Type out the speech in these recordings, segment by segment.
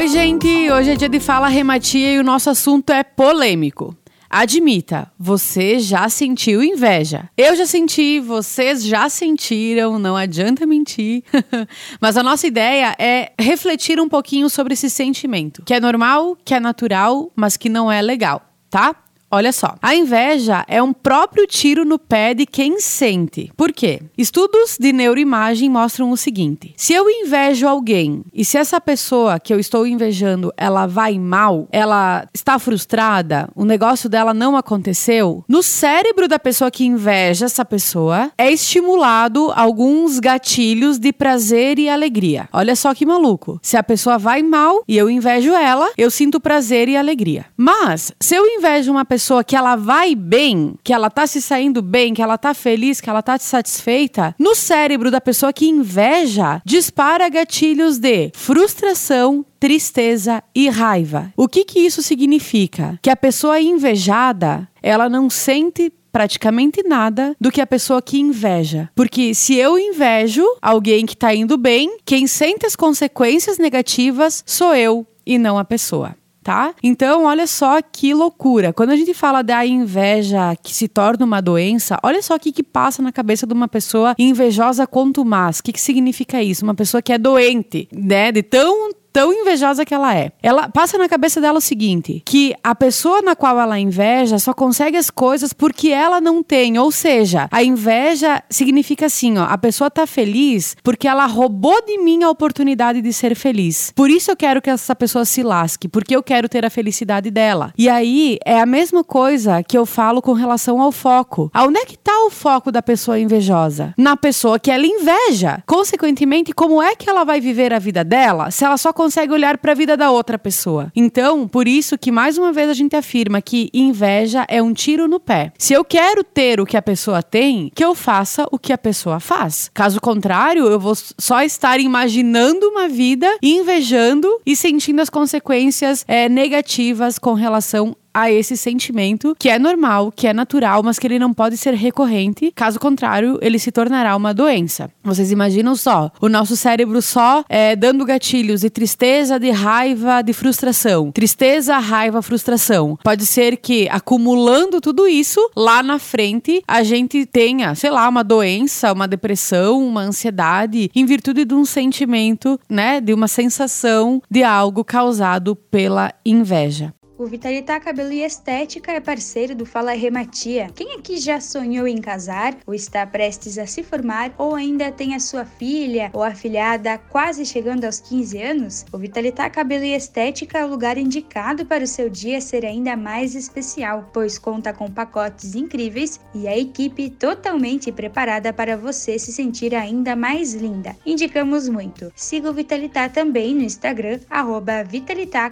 Oi, gente! Hoje é dia de Fala Rematia e o nosso assunto é polêmico. Admita, você já sentiu inveja. Eu já senti, vocês já sentiram, não adianta mentir. Mas a nossa ideia é refletir um pouquinho sobre esse sentimento, que é normal, que é natural, mas que não é legal, tá? Olha só, a inveja é um próprio tiro no pé de quem sente. Por quê? Estudos de neuroimagem mostram o seguinte: se eu invejo alguém e se essa pessoa que eu estou invejando ela vai mal, ela está frustrada, o negócio dela não aconteceu, no cérebro da pessoa que inveja essa pessoa é estimulado alguns gatilhos de prazer e alegria. Olha só que maluco. Se a pessoa vai mal e eu invejo ela, eu sinto prazer e alegria. Mas se eu invejo uma pessoa pessoa que ela vai bem, que ela tá se saindo bem, que ela tá feliz, que ela tá satisfeita, no cérebro da pessoa que inveja, dispara gatilhos de frustração, tristeza e raiva. O que que isso significa? Que a pessoa invejada, ela não sente praticamente nada do que a pessoa que inveja. Porque se eu invejo alguém que tá indo bem, quem sente as consequências negativas sou eu e não a pessoa tá? Então, olha só que loucura. Quando a gente fala da inveja que se torna uma doença, olha só o que, que passa na cabeça de uma pessoa invejosa quanto mais. O que, que significa isso? Uma pessoa que é doente, né? De tão tão invejosa que ela é. Ela passa na cabeça dela o seguinte: que a pessoa na qual ela inveja só consegue as coisas porque ela não tem. Ou seja, a inveja significa assim, ó, a pessoa tá feliz porque ela roubou de mim a oportunidade de ser feliz. Por isso eu quero que essa pessoa se lasque, porque eu quero ter a felicidade dela. E aí é a mesma coisa que eu falo com relação ao foco. Aonde é que tá o foco da pessoa invejosa? Na pessoa que ela inveja. Consequentemente, como é que ela vai viver a vida dela se ela só consegue olhar para a vida da outra pessoa. Então, por isso que mais uma vez a gente afirma que inveja é um tiro no pé. Se eu quero ter o que a pessoa tem, que eu faça o que a pessoa faz. Caso contrário, eu vou só estar imaginando uma vida, invejando e sentindo as consequências é, negativas com relação a esse sentimento que é normal, que é natural, mas que ele não pode ser recorrente. Caso contrário, ele se tornará uma doença. Vocês imaginam só, o nosso cérebro só é, dando gatilhos de tristeza, de raiva, de frustração. Tristeza, raiva, frustração. Pode ser que acumulando tudo isso, lá na frente a gente tenha, sei lá, uma doença, uma depressão, uma ansiedade, em virtude de um sentimento, né, de uma sensação de algo causado pela inveja. O Vitalitá Cabelo e Estética é parceiro do Fala Rematia. Quem aqui já sonhou em casar, ou está prestes a se formar, ou ainda tem a sua filha ou afilhada quase chegando aos 15 anos? O Vitalitá Cabelo e Estética é o lugar indicado para o seu dia ser ainda mais especial, pois conta com pacotes incríveis e a equipe totalmente preparada para você se sentir ainda mais linda. Indicamos muito. Siga o Vitalitá também no Instagram, arroba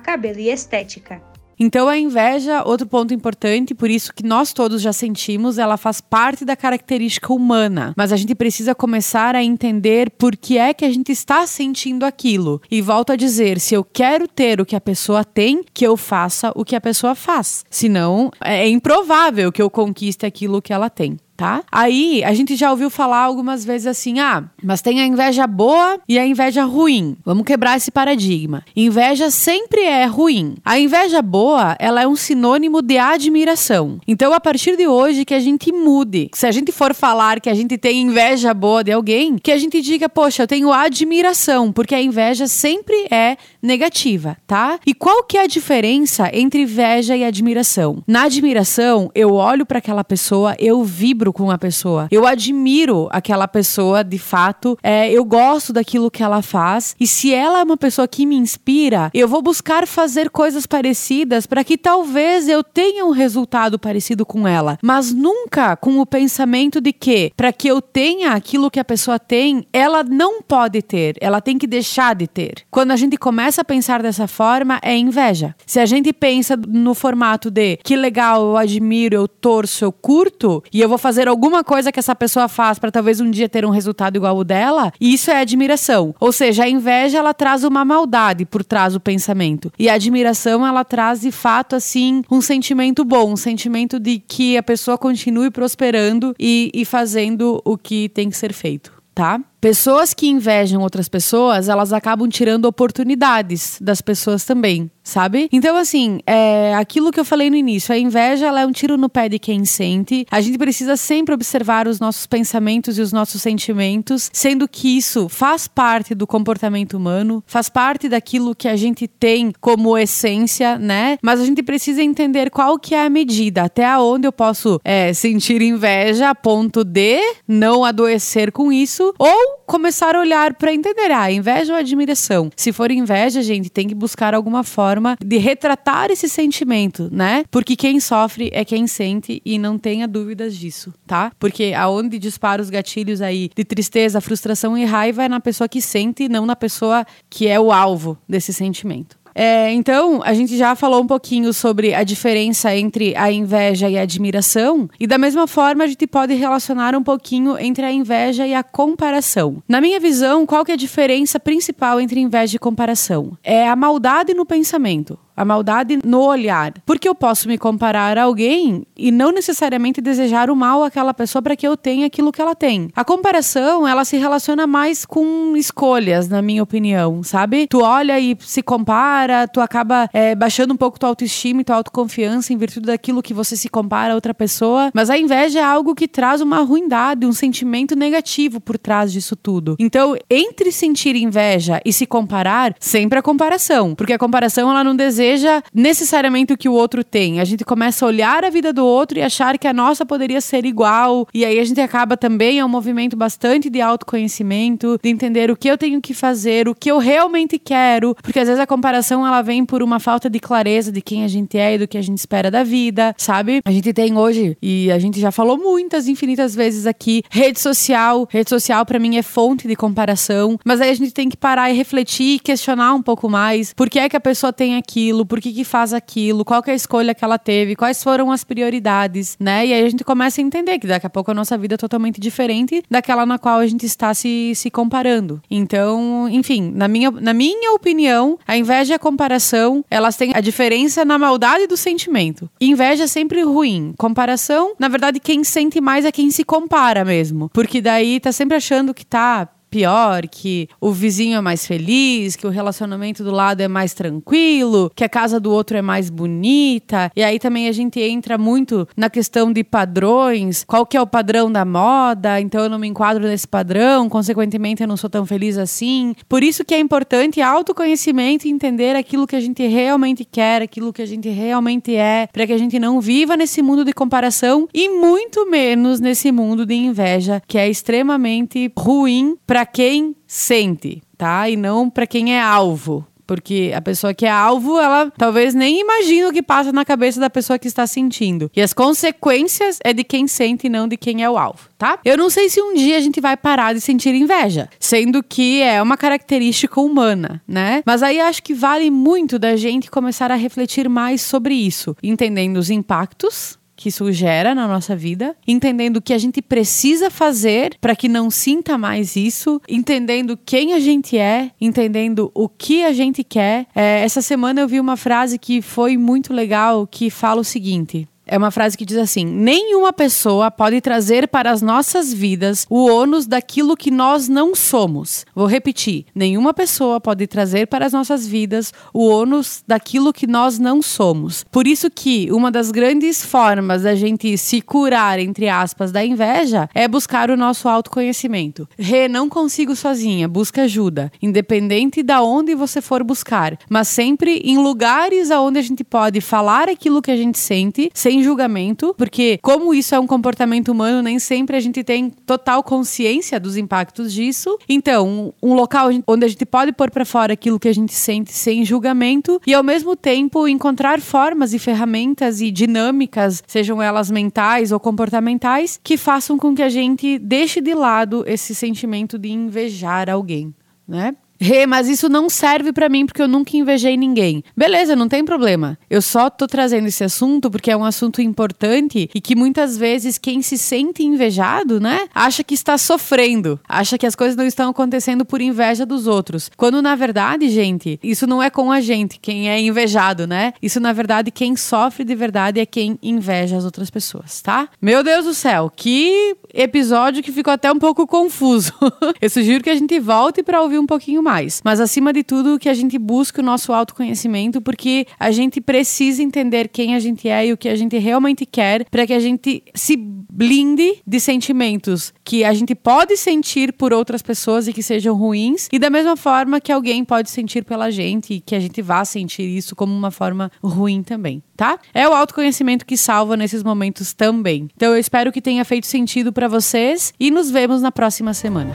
Cabelo e Estética. Então a inveja, outro ponto importante, por isso que nós todos já sentimos, ela faz parte da característica humana, mas a gente precisa começar a entender por que é que a gente está sentindo aquilo. E volto a dizer, se eu quero ter o que a pessoa tem, que eu faça o que a pessoa faz. Senão, é improvável que eu conquiste aquilo que ela tem tá? Aí a gente já ouviu falar algumas vezes assim: ah, mas tem a inveja boa e a inveja ruim. Vamos quebrar esse paradigma. Inveja sempre é ruim. A inveja boa, ela é um sinônimo de admiração. Então, a partir de hoje, que a gente mude. Se a gente for falar que a gente tem inveja boa de alguém, que a gente diga, poxa, eu tenho admiração, porque a inveja sempre é negativa, tá? E qual que é a diferença entre inveja e admiração? Na admiração, eu olho para aquela pessoa, eu vibro com a pessoa. Eu admiro aquela pessoa de fato. É, eu gosto daquilo que ela faz. E se ela é uma pessoa que me inspira, eu vou buscar fazer coisas parecidas para que talvez eu tenha um resultado parecido com ela. Mas nunca com o pensamento de que, para que eu tenha aquilo que a pessoa tem, ela não pode ter. Ela tem que deixar de ter. Quando a gente começa a pensar dessa forma, é inveja. Se a gente pensa no formato de que legal, eu admiro, eu torço, eu curto, e eu vou fazer fazer alguma coisa que essa pessoa faz para talvez um dia ter um resultado igual o dela, e isso é admiração. Ou seja, a inveja ela traz uma maldade por trás do pensamento. E a admiração ela traz de fato assim um sentimento bom, um sentimento de que a pessoa continue prosperando e, e fazendo o que tem que ser feito, tá? Pessoas que invejam outras pessoas, elas acabam tirando oportunidades das pessoas também, sabe? Então, assim, é aquilo que eu falei no início, a inveja ela é um tiro no pé de quem sente. A gente precisa sempre observar os nossos pensamentos e os nossos sentimentos, sendo que isso faz parte do comportamento humano, faz parte daquilo que a gente tem como essência, né? Mas a gente precisa entender qual que é a medida, até onde eu posso é, sentir inveja a ponto de não adoecer com isso, ou começar a olhar para entender, ah, inveja ou admiração. Se for inveja, gente, tem que buscar alguma forma de retratar esse sentimento, né? Porque quem sofre é quem sente e não tenha dúvidas disso, tá? Porque aonde dispara os gatilhos aí de tristeza, frustração e raiva é na pessoa que sente e não na pessoa que é o alvo desse sentimento. É, então, a gente já falou um pouquinho sobre a diferença entre a inveja e a admiração, e da mesma forma a gente pode relacionar um pouquinho entre a inveja e a comparação. Na minha visão, qual que é a diferença principal entre inveja e comparação? É a maldade no pensamento a maldade no olhar. Porque eu posso me comparar a alguém e não necessariamente desejar o mal àquela pessoa para que eu tenha aquilo que ela tem. A comparação, ela se relaciona mais com escolhas, na minha opinião, sabe? Tu olha e se compara, tu acaba é, baixando um pouco tua autoestima e tua autoconfiança em virtude daquilo que você se compara a outra pessoa. Mas a inveja é algo que traz uma ruindade, um sentimento negativo por trás disso tudo. Então, entre sentir inveja e se comparar, sempre a comparação. Porque a comparação, ela não deseja seja necessariamente o que o outro tem. A gente começa a olhar a vida do outro e achar que a nossa poderia ser igual. E aí a gente acaba também, é um movimento bastante de autoconhecimento, de entender o que eu tenho que fazer, o que eu realmente quero. Porque às vezes a comparação ela vem por uma falta de clareza de quem a gente é e do que a gente espera da vida, sabe? A gente tem hoje, e a gente já falou muitas, infinitas vezes aqui, rede social. Rede social para mim é fonte de comparação. Mas aí a gente tem que parar e refletir e questionar um pouco mais. Por que é que a pessoa tem aquilo? Aquilo, por que, que faz aquilo, qual é a escolha que ela teve, quais foram as prioridades, né? E aí a gente começa a entender que daqui a pouco a nossa vida é totalmente diferente daquela na qual a gente está se, se comparando. Então, enfim, na minha, na minha opinião, a inveja e a comparação, elas têm a diferença na maldade do sentimento. Inveja é sempre ruim. Comparação, na verdade, quem sente mais é quem se compara mesmo. Porque daí tá sempre achando que tá pior, que o vizinho é mais feliz, que o relacionamento do lado é mais tranquilo, que a casa do outro é mais bonita. E aí também a gente entra muito na questão de padrões, qual que é o padrão da moda, então eu não me enquadro nesse padrão, consequentemente eu não sou tão feliz assim. Por isso que é importante autoconhecimento e entender aquilo que a gente realmente quer, aquilo que a gente realmente é, para que a gente não viva nesse mundo de comparação e muito menos nesse mundo de inveja, que é extremamente ruim para para quem sente, tá? E não para quem é alvo. Porque a pessoa que é alvo, ela talvez nem imagine o que passa na cabeça da pessoa que está sentindo. E as consequências é de quem sente e não de quem é o alvo, tá? Eu não sei se um dia a gente vai parar de sentir inveja, sendo que é uma característica humana, né? Mas aí acho que vale muito da gente começar a refletir mais sobre isso, entendendo os impactos que isso gera na nossa vida, entendendo o que a gente precisa fazer para que não sinta mais isso, entendendo quem a gente é, entendendo o que a gente quer. É, essa semana eu vi uma frase que foi muito legal que fala o seguinte: é uma frase que diz assim: nenhuma pessoa pode trazer para as nossas vidas o ônus daquilo que nós não somos. Vou repetir: nenhuma pessoa pode trazer para as nossas vidas o ônus daquilo que nós não somos. Por isso que uma das grandes formas da gente se curar, entre aspas, da inveja é buscar o nosso autoconhecimento. Rê, não consigo sozinha, busca ajuda, independente da onde você for buscar, mas sempre em lugares aonde a gente pode falar aquilo que a gente sente sem sem julgamento, porque como isso é um comportamento humano, nem sempre a gente tem total consciência dos impactos disso. Então, um local onde a gente pode pôr para fora aquilo que a gente sente sem julgamento e ao mesmo tempo encontrar formas e ferramentas e dinâmicas, sejam elas mentais ou comportamentais, que façam com que a gente deixe de lado esse sentimento de invejar alguém, né? Rê, mas isso não serve para mim porque eu nunca invejei ninguém. Beleza, não tem problema. Eu só tô trazendo esse assunto porque é um assunto importante e que muitas vezes quem se sente invejado, né, acha que está sofrendo, acha que as coisas não estão acontecendo por inveja dos outros. Quando na verdade, gente, isso não é com a gente, quem é invejado, né? Isso na verdade quem sofre de verdade é quem inveja as outras pessoas, tá? Meu Deus do céu, que episódio que ficou até um pouco confuso. eu sugiro que a gente volte para ouvir um pouquinho mais. Mas acima de tudo, que a gente busque o nosso autoconhecimento, porque a gente precisa entender quem a gente é e o que a gente realmente quer para que a gente se blinde de sentimentos que a gente pode sentir por outras pessoas e que sejam ruins, e da mesma forma que alguém pode sentir pela gente e que a gente vá sentir isso como uma forma ruim também, tá? É o autoconhecimento que salva nesses momentos também. Então eu espero que tenha feito sentido para vocês e nos vemos na próxima semana.